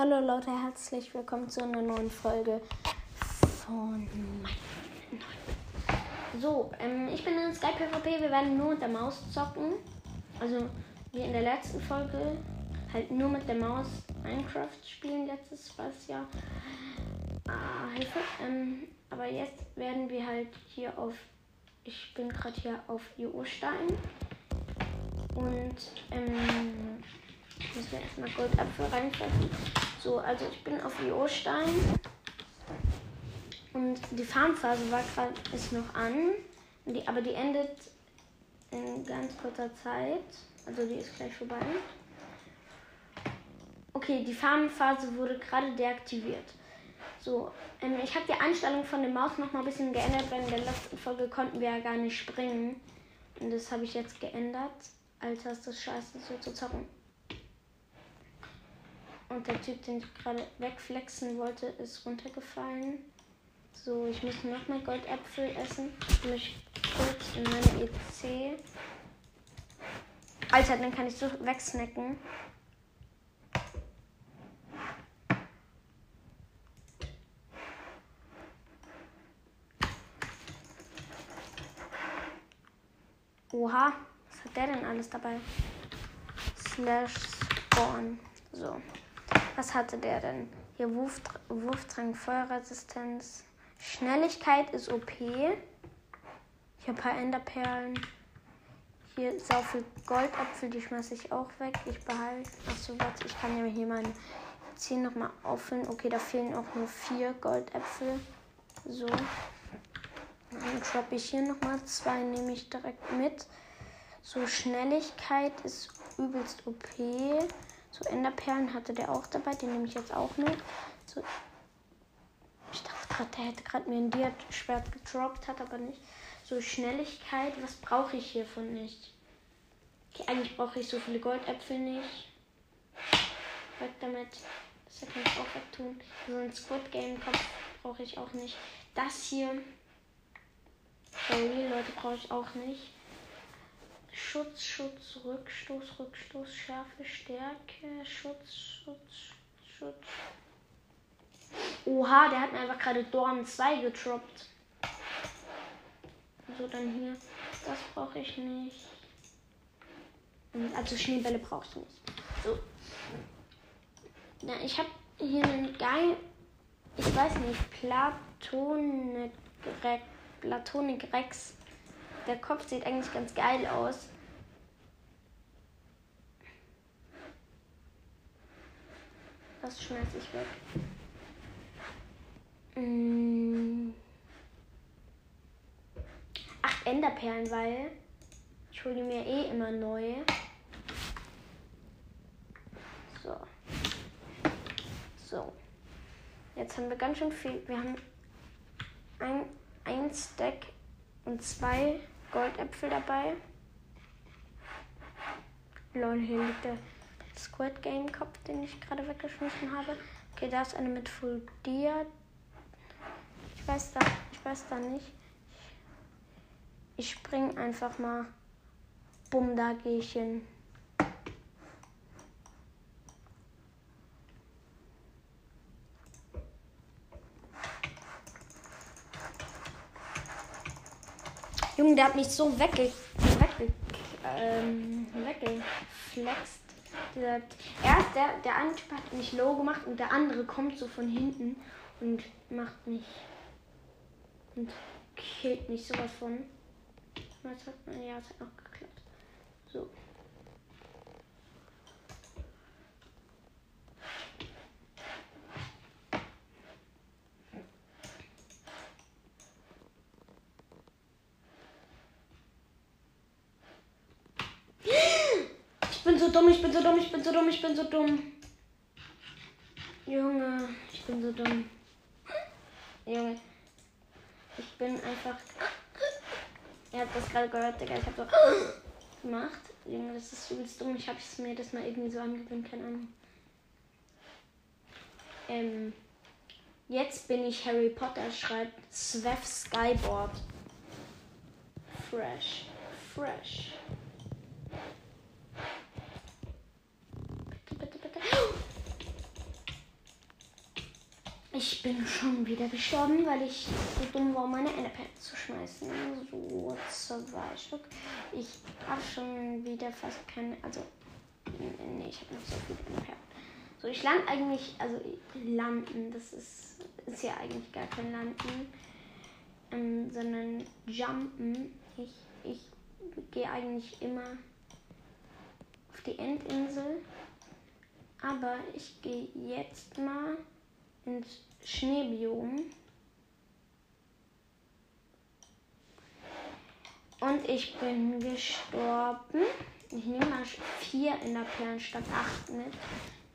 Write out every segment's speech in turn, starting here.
Hallo Leute, herzlich willkommen zu einer neuen Folge von So, ähm, ich bin in Skype PvP, wir werden nur mit der Maus zocken. Also wie in der letzten Folge, halt nur mit der Maus Minecraft spielen, letztes was ja. Ah, Hilfe. Ähm, aber jetzt werden wir halt hier auf, ich bin gerade hier auf IO-Stein. Und ähm, müssen wir erstmal Goldapfel reinfressen. So, also ich bin auf IO-Stein. Und die Farmphase war gerade ist noch an. Die, aber die endet in ganz kurzer Zeit. Also die ist gleich vorbei. Okay, die Farmphase wurde gerade deaktiviert. So, ähm, ich habe die Einstellung von der Maus noch mal ein bisschen geändert, weil in der letzten Folge konnten wir ja gar nicht springen. Und das habe ich jetzt geändert. Alter, ist das scheiße, so zu zocken. Und der Typ, den ich gerade wegflexen wollte, ist runtergefallen. So, ich muss noch mehr Goldäpfel essen. Ich mich kurz in meine EC. Alter, dann kann ich so wegsnacken. Oha, was hat der denn alles dabei? Slash Spawn. So. Was hatte der denn? Hier Wurf, Wurfdrang, Feuerresistenz. Schnelligkeit ist OP. Ich habe ein paar Enderperlen. Hier sau viel Goldapfel, die schmeiße ich auch weg. Ich behalte. Achso, warte, ich kann ja hier meine 10 nochmal auffüllen. Okay, da fehlen auch nur vier Goldäpfel. So. Dann droppe ich hier nochmal zwei, nehme ich direkt mit. So, Schnelligkeit ist übelst OP. So Enderperlen hatte der auch dabei, den nehme ich jetzt auch mit. So, ich dachte gerade, der hätte gerade mir ein Dia-Schwert gedroppt, hat aber nicht. So Schnelligkeit, was brauche ich hiervon nicht? Okay, eigentlich brauche ich so viele Goldäpfel nicht. Weg damit. Das kann ich auch wegtun. So ein Squid Game Kopf brauche ich auch nicht. Das hier. Sorry, Leute, brauche ich auch nicht. Schutz, Schutz, Rückstoß, Rückstoß, Schärfe, Stärke, Schutz, Schutz, Schutz. Oha, der hat mir einfach gerade Dorn 2 getroppt. So, dann hier. Das brauche ich nicht. Also Schneebälle brauchst du nicht. So. Na, ich habe hier einen geil. Ich weiß nicht, Platonik Rex. Platonik Rex. Der Kopf sieht eigentlich ganz geil aus. Das schmeiß ich weg. Mm. Ach, Enderperlen, weil ich hole mir eh immer neue. So. So. Jetzt haben wir ganz schön viel. Wir haben ein, ein Stack und zwei Goldäpfel dabei. Lol, hier liegt der Squid Game Kopf, den ich gerade weggeschmissen habe. Okay, da ist eine mit Full Dia. Ich weiß da, ich weiß da nicht. Ich spring einfach mal. Bumm, da gehe ich hin. Junge, der hat mich so wegge wegge ähm, weggeflext. Dieser, erst der, der eine Typ hat mich low gemacht und der andere kommt so von hinten und macht mich und killt mich sowas von. Ja, es hat noch geklappt. So. bin dumm, ich bin so dumm, ich bin so dumm, ich bin so dumm. Junge, ich bin so dumm. Junge. Ich bin einfach. Er hat das gerade gehört, Digga. Ich hab so gemacht. Junge, das ist übelst dumm. Ich hab's mir das mal irgendwie so angewöhnt, keine Ahnung. Ähm. Jetzt bin ich Harry Potter, schreibt Svev Skyboard. Fresh. Fresh. Ich bin schon wieder gestorben, weil ich so dumm war, meine Enderperlen zu schmeißen. So, zwei Stück. Ich habe schon wieder fast keine. Also, nee, ich habe noch so viele Enderperlen. So, ich lande eigentlich. Also, landen, das ist, ist ja eigentlich gar kein Landen, ähm, sondern Jumpen. Ich, ich gehe eigentlich immer auf die Endinsel. Aber ich gehe jetzt mal ins Schneebiom. Und ich bin gestorben. Ich nehme mal vier in der Perlen statt acht mit.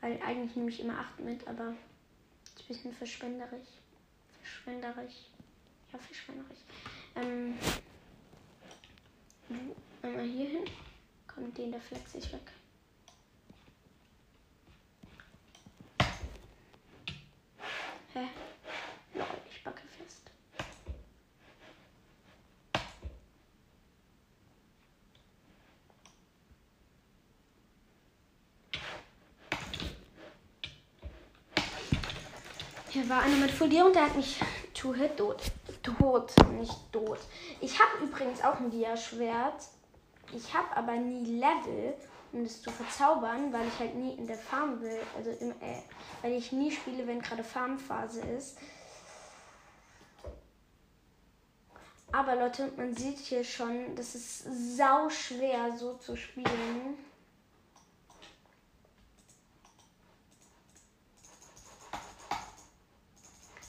Weil eigentlich nehme ich immer acht mit, aber ist ein bisschen verschwenderisch. Verschwenderisch. Ja, verschwenderisch. Ähm, einmal hier hin. Kommt den, der flex ich weg. Hä? Lol, ich backe fest. Hier war einer mit Folier und der hat mich to hit tot. Tot, nicht tot. Ich habe übrigens auch ein Dia-Schwert. Ich habe aber nie Level um das zu verzaubern, weil ich halt nie in der Farm will, also im, äh, weil ich nie spiele, wenn gerade Farmphase ist. Aber Leute, man sieht hier schon, das ist sau schwer so zu spielen.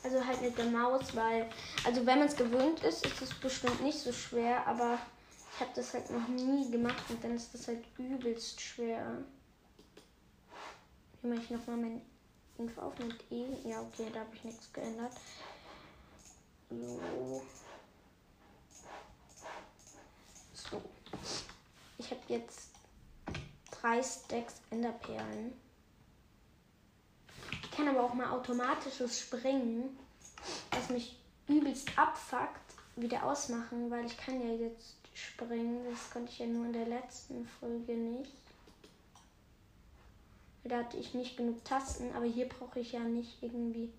Also halt mit der Maus, weil, also wenn man es gewöhnt ist, ist es bestimmt nicht so schwer, aber ich habe das halt noch nie gemacht und dann ist das halt übelst schwer. Hier mache ich nochmal mein Info auf mit E. Ja, okay, da habe ich nichts geändert. So. So. Ich habe jetzt drei Stacks Enderperlen. Ich kann aber auch mal automatisches Springen, was mich übelst abfuckt, wieder ausmachen, weil ich kann ja jetzt springen. Das konnte ich ja nur in der letzten Folge nicht. Da hatte ich nicht genug Tasten, aber hier brauche ich ja nicht irgendwie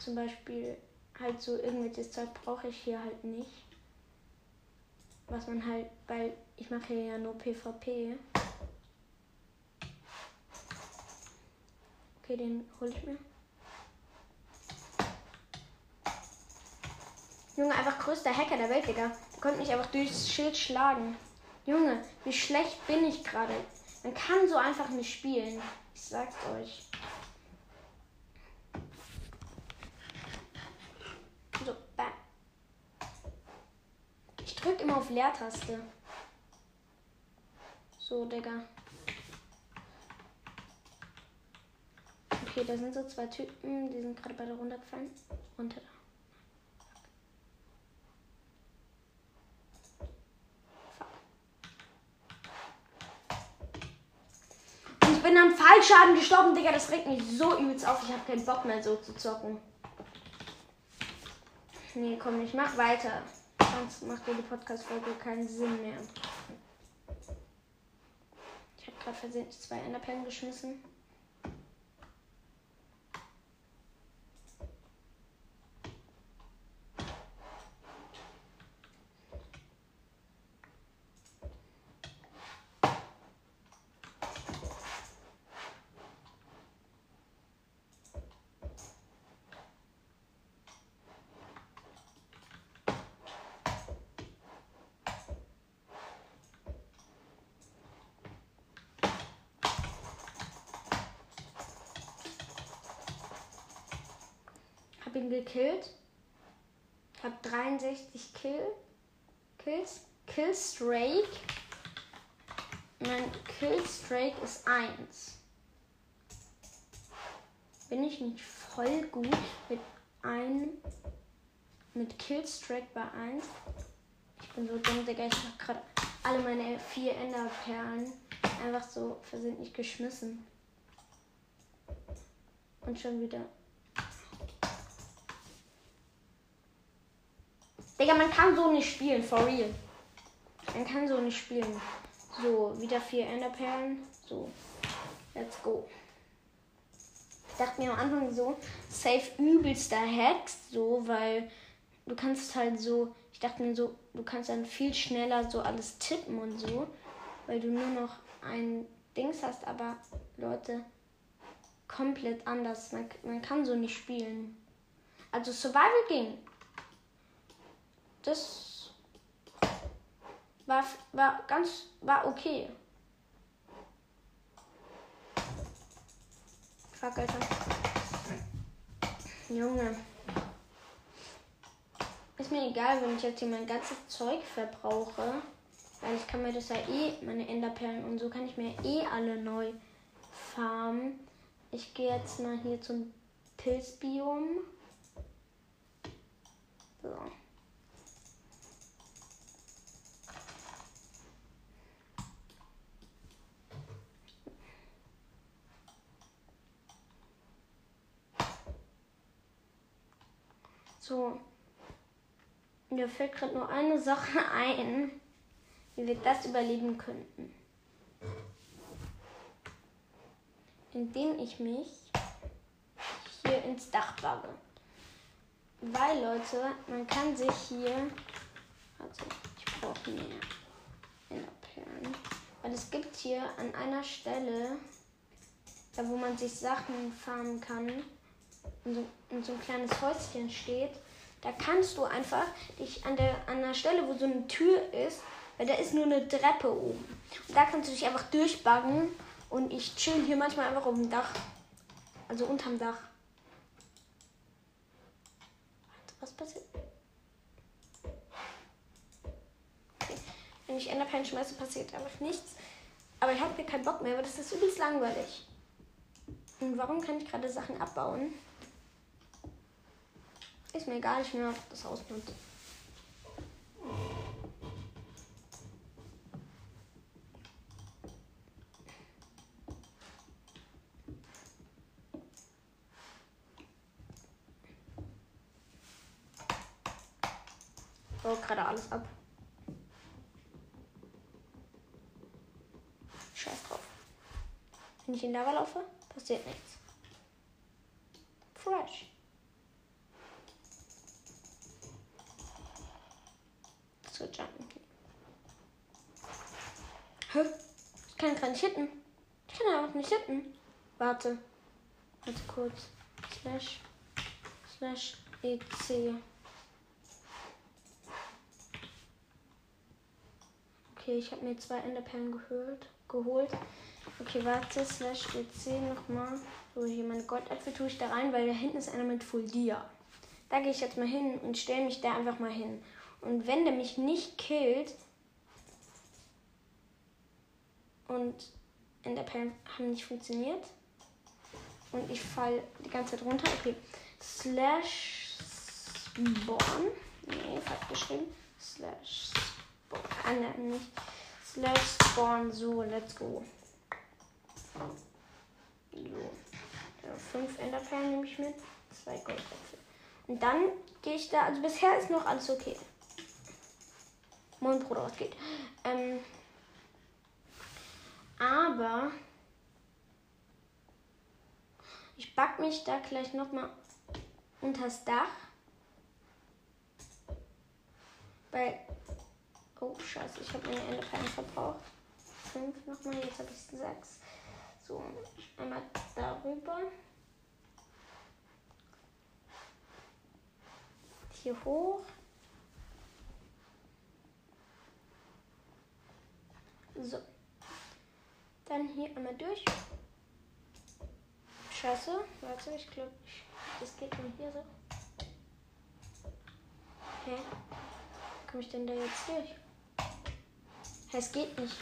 zum Beispiel halt so irgendwelches Zeug brauche ich hier halt nicht. Was man halt, weil ich mache ja nur PvP. Okay, den hole ich mir. Junge, einfach größter Hacker der Welt, Digga. Konnte mich einfach durchs Schild schlagen. Junge, wie schlecht bin ich gerade. Man kann so einfach nicht spielen. Ich sag's euch. So, bam. Ich drück immer auf Leertaste. So, Digga. Okay, da sind so zwei Typen, die sind gerade beide runtergefallen. Runter da. bin am Fallschaden gestorben, Digga. Das regt mich so übelst auf. Ich habe keinen Bock mehr so zu zocken. Nee, komm, ich mach weiter. Sonst macht die Podcast-Folge keinen Sinn mehr. Ich habe gerade versehentlich zwei Enderperlen geschmissen. Bin gekillt. Ich habe 63 Kill, Kills. Killstrake. Mein Killstrake ist 1. Bin ich nicht voll gut mit einem mit Killstrike bei 1? Ich bin so dumm, Digga. Ich habe gerade alle meine vier Enderperlen einfach so versehentlich geschmissen. Und schon wieder Digga, man kann so nicht spielen, for real. Man kann so nicht spielen. So, wieder vier Enderperlen. So, let's go. Ich dachte mir am Anfang so, safe übelster Hacks, so, weil du kannst halt so, ich dachte mir so, du kannst dann viel schneller so alles tippen und so, weil du nur noch ein Dings hast, aber Leute, komplett anders. Man, man kann so nicht spielen. Also Survival ging. Das war, war ganz, war okay. Fuck, Alter. Junge. Ist mir egal, wenn ich jetzt hier mein ganzes Zeug verbrauche. Weil ich kann mir das ja eh, meine Enderperlen und so kann ich mir eh alle neu farmen. Ich gehe jetzt mal hier zum Pilzbiom. So. So. Mir fällt gerade nur eine Sache ein, wie wir das überleben könnten. Indem ich mich hier ins Dach bage. Weil, Leute, man kann sich hier. Also, ich brauche mehr Enderperlen. Weil es gibt hier an einer Stelle, da wo man sich Sachen farmen kann, und so, und so ein kleines Häuschen steht, da kannst du einfach dich an der, an der Stelle, wo so eine Tür ist, weil da ist nur eine Treppe oben. Und da kannst du dich einfach durchbaggen und ich chill hier manchmal einfach auf dem Dach. Also unterm Dach. Was passiert? Okay. Wenn ich Enderperlen schmeiße, passiert einfach nichts. Aber ich habe hier keinen Bock mehr, weil das ist übelst langweilig. Und warum kann ich gerade Sachen abbauen? Ist mir egal, ich will einfach das Haus benutzen. Baue gerade alles ab. Scheiß drauf. Wenn ich in Lava laufe, passiert nichts. Fresh. Jumpen. Hä? Ich kann gerade nicht hitten. Ich kann einfach nicht hitten. Warte. Warte kurz. Slash. Slash EC. Okay, ich habe mir zwei Enderperlen gehört, geholt. Okay, warte, slash EC nochmal. So, hier meine Goldäpfel tue ich da rein, weil da hinten ist einer mit Full Dia. Da gehe ich jetzt mal hin und stelle mich da einfach mal hin. Und wenn der mich nicht killt und in der Perlen haben nicht funktioniert und ich fall die ganze Zeit runter, okay, slash spawn, nee, falsch geschrieben, slash spawn, kann er nicht, slash spawn, so, let's go. So, ja, fünf Enderperlen nehme ich mit, zwei Goldäpfel. Und dann gehe ich da, also bisher ist noch alles okay. Moin Bruder, was geht? Ähm, aber ich back mich da gleich nochmal unters Dach. Weil. Oh, scheiße, ich habe meine Enderperlen verbraucht. Fünf nochmal, jetzt habe ich sechs. So, einmal darüber. Hier hoch. So. Dann hier einmal durch. Scheiße. Warte, ich glaube, das geht nur hier so. Hä? Wie komme ich denn da jetzt durch? Es geht nicht.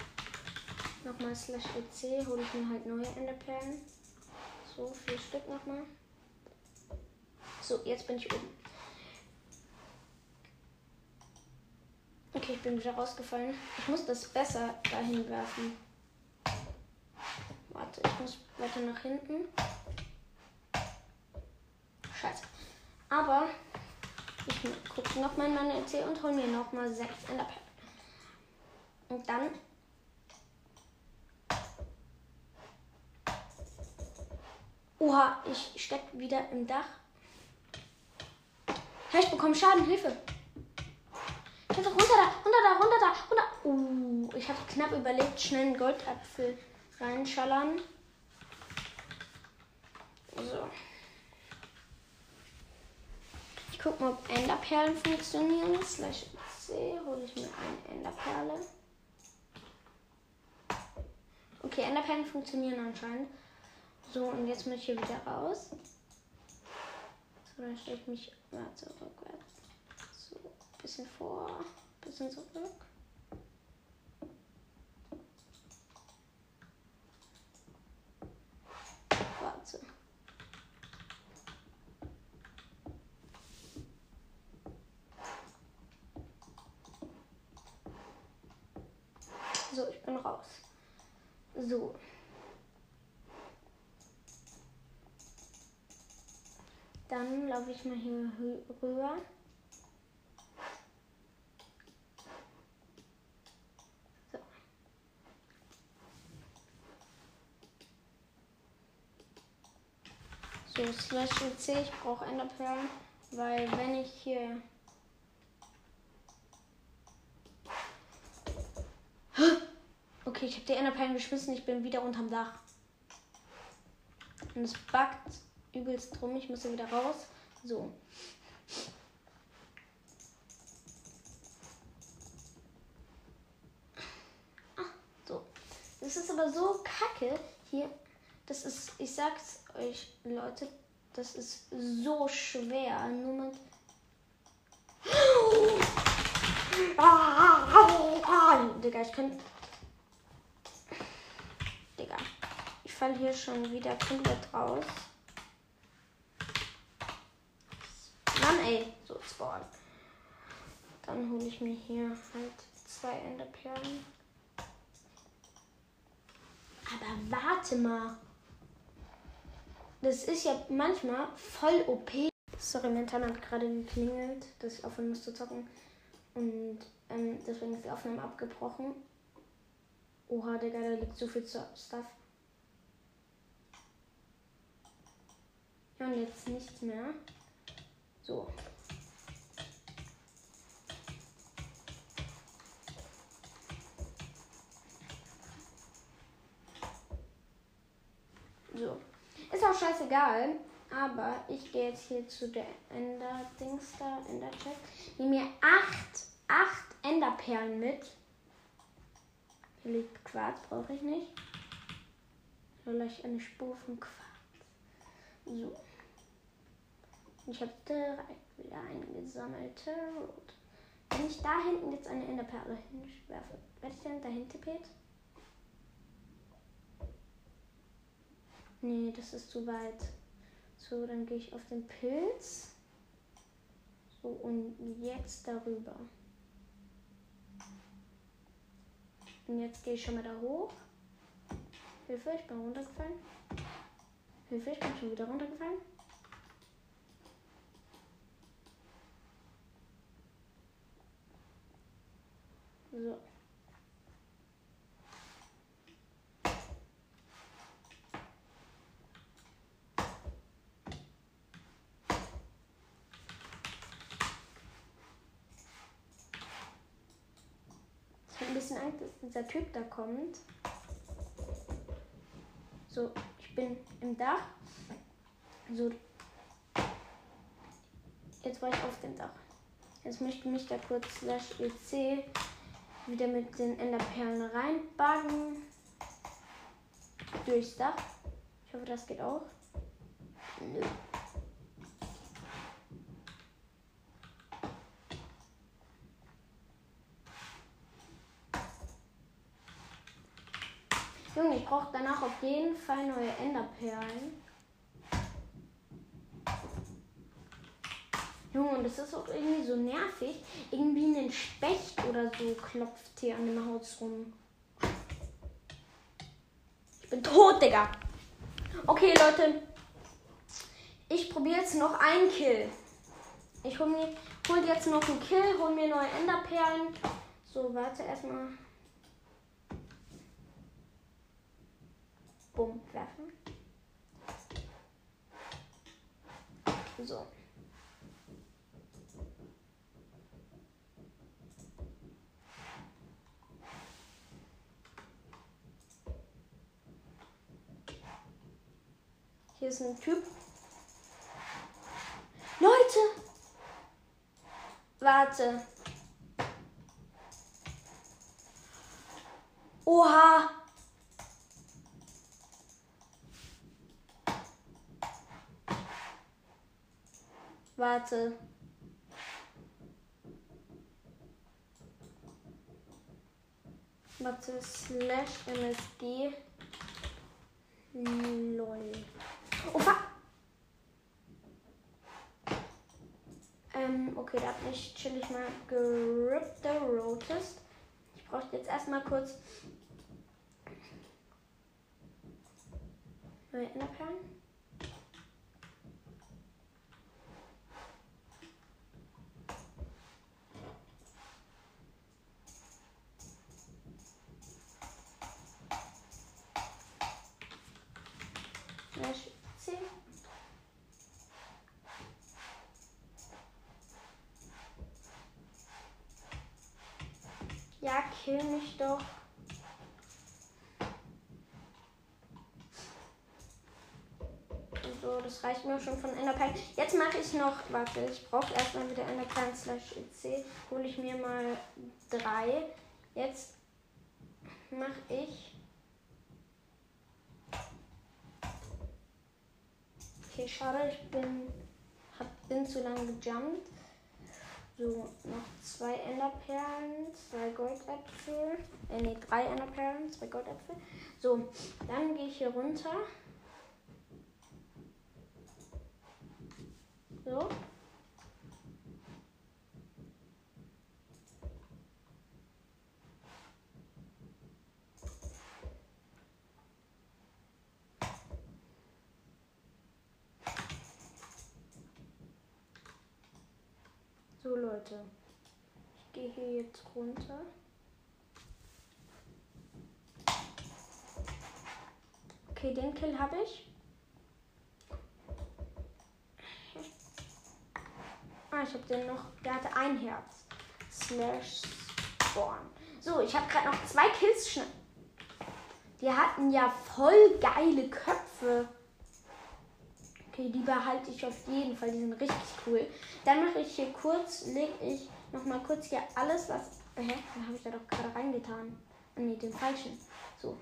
Nochmal slash EC, hole ich mir halt neue Enderperlen. So, vier Stück nochmal. So, jetzt bin ich oben. Okay, ich bin wieder rausgefallen. Ich muss das besser dahin werfen. Warte, ich muss weiter nach hinten. Scheiße. Aber ich gucke nochmal in meine EC und hole mir nochmal sechs Enderperlen. Und dann Oha, ich steck wieder im Dach. Ich bekomme Schaden, Hilfe. Hab runter da, runter da, runter da, runter. Uh, ich habe knapp überlebt, schnell einen Goldapfel reinschallern. So. Ich guck mal, ob Enderperlen funktionieren. Slash C hole ich mir eine Enderperle. Okay, Enderperlen funktionieren anscheinend. So, und jetzt muss ich hier wieder raus. So, dann stelle ich mich mal zurückwärts. Bisschen vor, bisschen zurück. Warte. So, ich bin raus. So. Dann laufe ich mal hier rüber. So, Slash C, ich brauche Enderperlen, weil wenn ich hier... Okay, ich habe die Enderperlen geschmissen, ich bin wieder unterm Dach. Und es backt übelst drum. Ich muss hier wieder raus. So. Ah, so. Das ist aber so kacke hier. Das ist, ich sag's euch, Leute, das ist so schwer. Nur mit. Digga, ich kann. Digga. Ich fall hier schon wieder komplett raus. Mann, ey. So, Spawn. Dann hole ich mir hier halt zwei Enderperlen. Aber warte mal. Das ist ja manchmal voll OP. Sorry, mein Timer hat gerade geklingelt, dass ich aufhören musste zocken. Und ähm, deswegen ist die Aufnahme abgebrochen. Oha, Digga, da liegt so viel Stuff. Ja, und jetzt nichts mehr. So. So. Ist auch scheißegal. Aber ich gehe jetzt hier zu der Ender-Dings da, Ender-Check. Nehme mir acht, acht Enderperlen mit. Hier liegt Quarz, brauche ich nicht. Vielleicht eine Spur von Quarz. So. Ich habe direkt wieder eingesammelt. Rot. Wenn ich da hinten jetzt eine Enderperle hinwerfe, werde ich dann dahin tippet? Nee, das ist zu weit. So, dann gehe ich auf den Pilz. So, und jetzt darüber. Und jetzt gehe ich schon mal da hoch. Hilfe, ich bin runtergefallen. Hilfe, ich bin schon wieder runtergefallen. So. Ein bisschen Angst, dass dieser Typ da kommt. So, ich bin im Dach. So. Jetzt war ich auf dem Dach. Jetzt möchte ich mich da kurz slash EC wieder mit den Enderperlen reinbaggen. Durchs Dach. Ich hoffe, das geht auch. Nö. Brauche danach auf jeden Fall neue Enderperlen. Junge, und das ist auch irgendwie so nervig. Irgendwie ein Specht oder so klopft hier an dem Haus rum. Ich bin tot, Digga. Okay, Leute. Ich probiere jetzt noch einen Kill. Ich hol mir hol jetzt noch einen Kill, hol mir neue Enderperlen. So, warte erstmal. Bumm, werfen. So. Hier ist ein Typ. Leute! Warte. Oha! Warte. Warte, slash MSG. Lol. Fuck. Ähm, okay, da hab ich chill ich mal gerippte Rotest. Ich brauche jetzt erstmal kurz neue Enderperlen. Doch. So, das reicht mir schon von Enderperlen. Jetzt mache ich noch, warte, ich brauche erstmal wieder Enderperlen slash EC. Hole ich mir mal drei. Jetzt mache ich. Okay, schade, ich bin, hab, bin zu lange gejumpt. So, noch zwei Enderperlen, zwei Goldäpfel. Äh, ne, drei Enderperlen, zwei Goldäpfel. So, dann gehe ich hier runter. So. Leute, ich gehe hier jetzt runter. Okay, den Kill habe ich. Ah, ich habe den noch. Der hatte ein Herz. Slash Spawn. So, ich habe gerade noch zwei Kills. Die hatten ja voll geile Köpfe. Okay, die behalte ich auf jeden Fall. Die sind richtig cool. Dann mache ich hier kurz, lege ich noch mal kurz hier alles, was. Hä? Da habe ich da doch gerade reingetan. Ne, den falschen. So.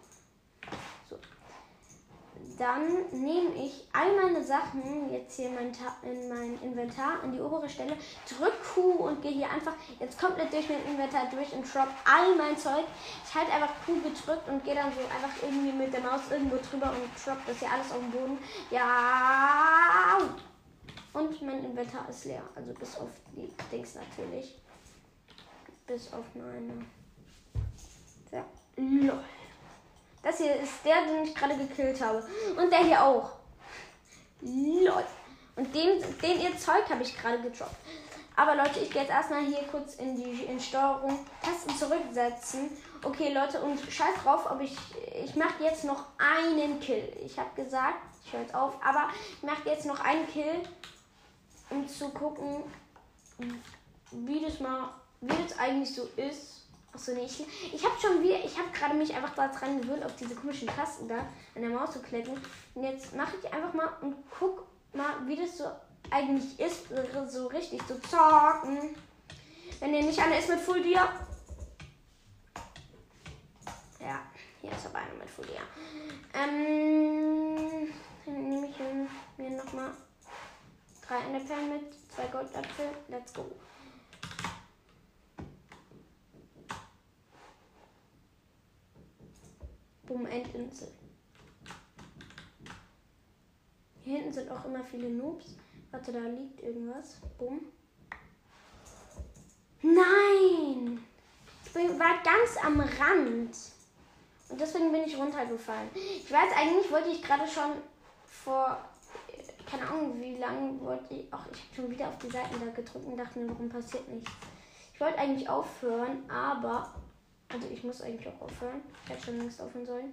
Dann nehme ich all meine Sachen jetzt hier in mein, in mein Inventar an die obere Stelle, drück Q und gehe hier einfach jetzt komplett durch mein Inventar durch und drop all mein Zeug. Ich halte einfach Q gedrückt und gehe dann so einfach irgendwie mit der Maus irgendwo drüber und drop das hier alles auf den Boden. Ja. Und mein Inventar ist leer. Also bis auf die Dings natürlich. Bis auf meine. Ja. Lol. Das hier ist der, den ich gerade gekillt habe. Und der hier auch. Lol. Und den, den ihr Zeug habe ich gerade gedroppt. Aber Leute, ich gehe jetzt erstmal hier kurz in die in Steuerung Tasten zurücksetzen. Okay, Leute, und scheiß drauf, ob ich. Ich mache jetzt noch einen Kill. Ich habe gesagt, ich höre jetzt auf, aber ich mache jetzt noch einen Kill, um zu gucken, wie das mal, wie das eigentlich so ist. Achso, nee, ich, ich habe schon wieder, ich habe gerade mich einfach daran gewöhnt, auf diese komischen Tasten da an der Maus zu klicken. Und jetzt mache ich einfach mal und guck mal, wie das so eigentlich ist, so richtig zu zocken. Wenn ihr nicht einer ist mit Full Dia. Ja, hier ist aber einer mit Full Dia. Ähm, dann nehme ich mir nochmal drei Enderperlen mit, zwei Goldapfel. Let's go. Bumm, Endinsel. Hier hinten sind auch immer viele Noobs. Warte, da liegt irgendwas. Bumm. Nein! Ich bin, war ganz am Rand. Und deswegen bin ich runtergefallen. Ich weiß, eigentlich wollte ich gerade schon vor, keine Ahnung wie lange wollte ich, ach, ich habe schon wieder auf die Seiten da gedrückt und dachte mir, warum passiert nichts. Ich wollte eigentlich aufhören, aber also ich muss eigentlich auch aufhören. Ich hätte schon längst aufhören sollen.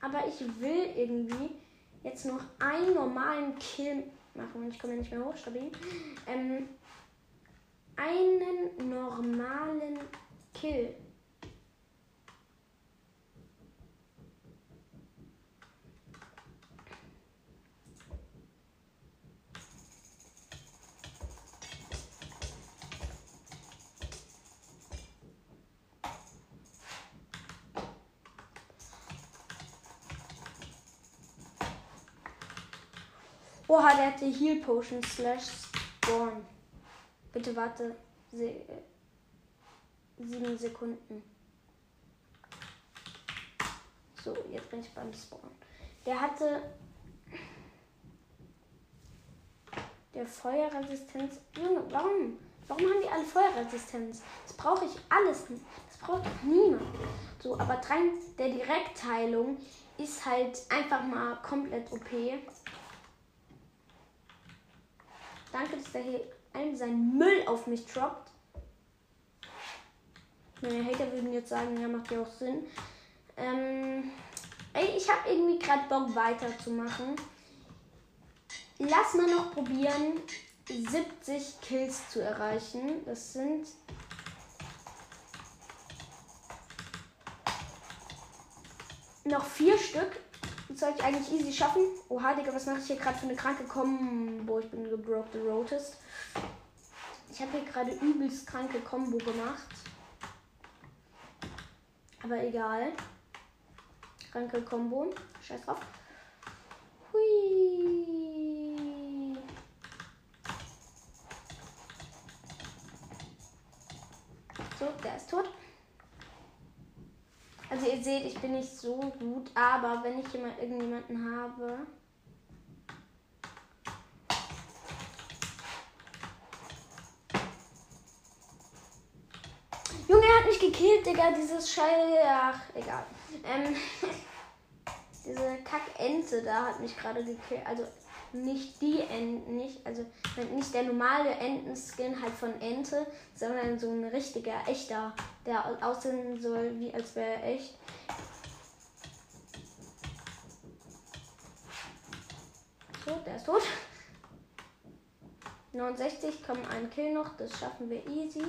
Aber ich will irgendwie jetzt noch einen normalen Kill machen. Ich komme nicht mehr hoch, stabil. Ähm, einen normalen Kill. Oha, der hatte Heal Potion slash Spawn. Bitte warte. Se sieben Sekunden. So, jetzt bin ich beim Spawn. Der hatte. Der Feuerresistenz. Junge, warum? Warum haben die alle Feuerresistenz? Das brauche ich alles nicht. Das braucht niemand. So, aber der Direktheilung ist halt einfach mal komplett OP. Danke, dass der hier einen seinen Müll auf mich droppt. Meine Hater würden jetzt sagen, ja, macht ja auch Sinn. Ähm, ey, ich habe irgendwie gerade Bock weiterzumachen. Lass mal noch probieren, 70 Kills zu erreichen. Das sind noch vier Stück. Das soll ich eigentlich easy schaffen. Oha, Digga, was mache ich hier gerade für eine kranke Combo? Ich bin gebroke the Rotist. Ich habe hier gerade übelst kranke Combo gemacht. Aber egal. Kranke Combo. Scheiß drauf. Hui. So, der ist tot. Also ihr seht, ich bin nicht so gut, aber wenn ich immer irgendjemanden habe. Junge, er hat mich gekillt, Digga, dieses Scheiße. Ach, egal. Ähm, diese Kackente da hat mich gerade gekillt. Also nicht die Enten, nicht, also nicht der normale Entenskin halt von Ente, sondern so ein richtiger, echter, der aussehen soll, wie als wäre er echt. So, der ist tot. 69, kommen ein Kill noch, das schaffen wir easy.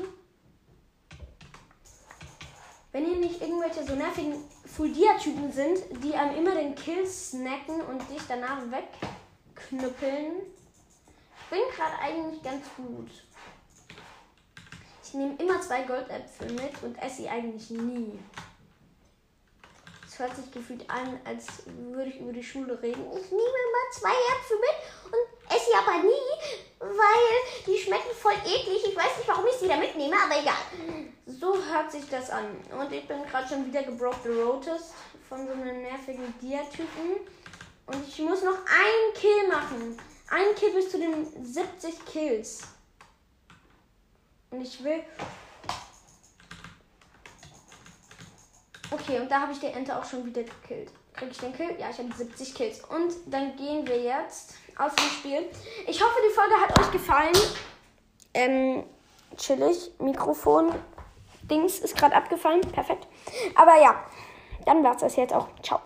Wenn hier nicht irgendwelche so nervigen Full-Dia-Typen sind, die einem immer den Kill snacken und dich danach weg knüppeln. Ich bin gerade eigentlich ganz gut. Ich nehme immer zwei Goldäpfel mit und esse sie eigentlich nie. Es hört sich gefühlt an, als würde ich über die Schule reden. Ich nehme immer zwei Äpfel mit und esse sie aber nie, weil die schmecken voll eklig. Ich weiß nicht, warum ich sie da mitnehme, aber egal. So hört sich das an. Und ich bin gerade schon wieder gebroke the Rotus von so einem nervigen Dia-Typen. Und ich muss noch einen Kill machen. Ein Kill bis zu den 70 Kills. Und ich will. Okay, und da habe ich den Enter auch schon wieder gekillt. Kriege ich den Kill? Ja, ich habe 70 Kills. Und dann gehen wir jetzt aus dem Spiel. Ich hoffe, die Folge hat euch gefallen. Ähm, chillig. Mikrofon. Dings ist gerade abgefallen. Perfekt. Aber ja, dann war es das jetzt auch. Ciao.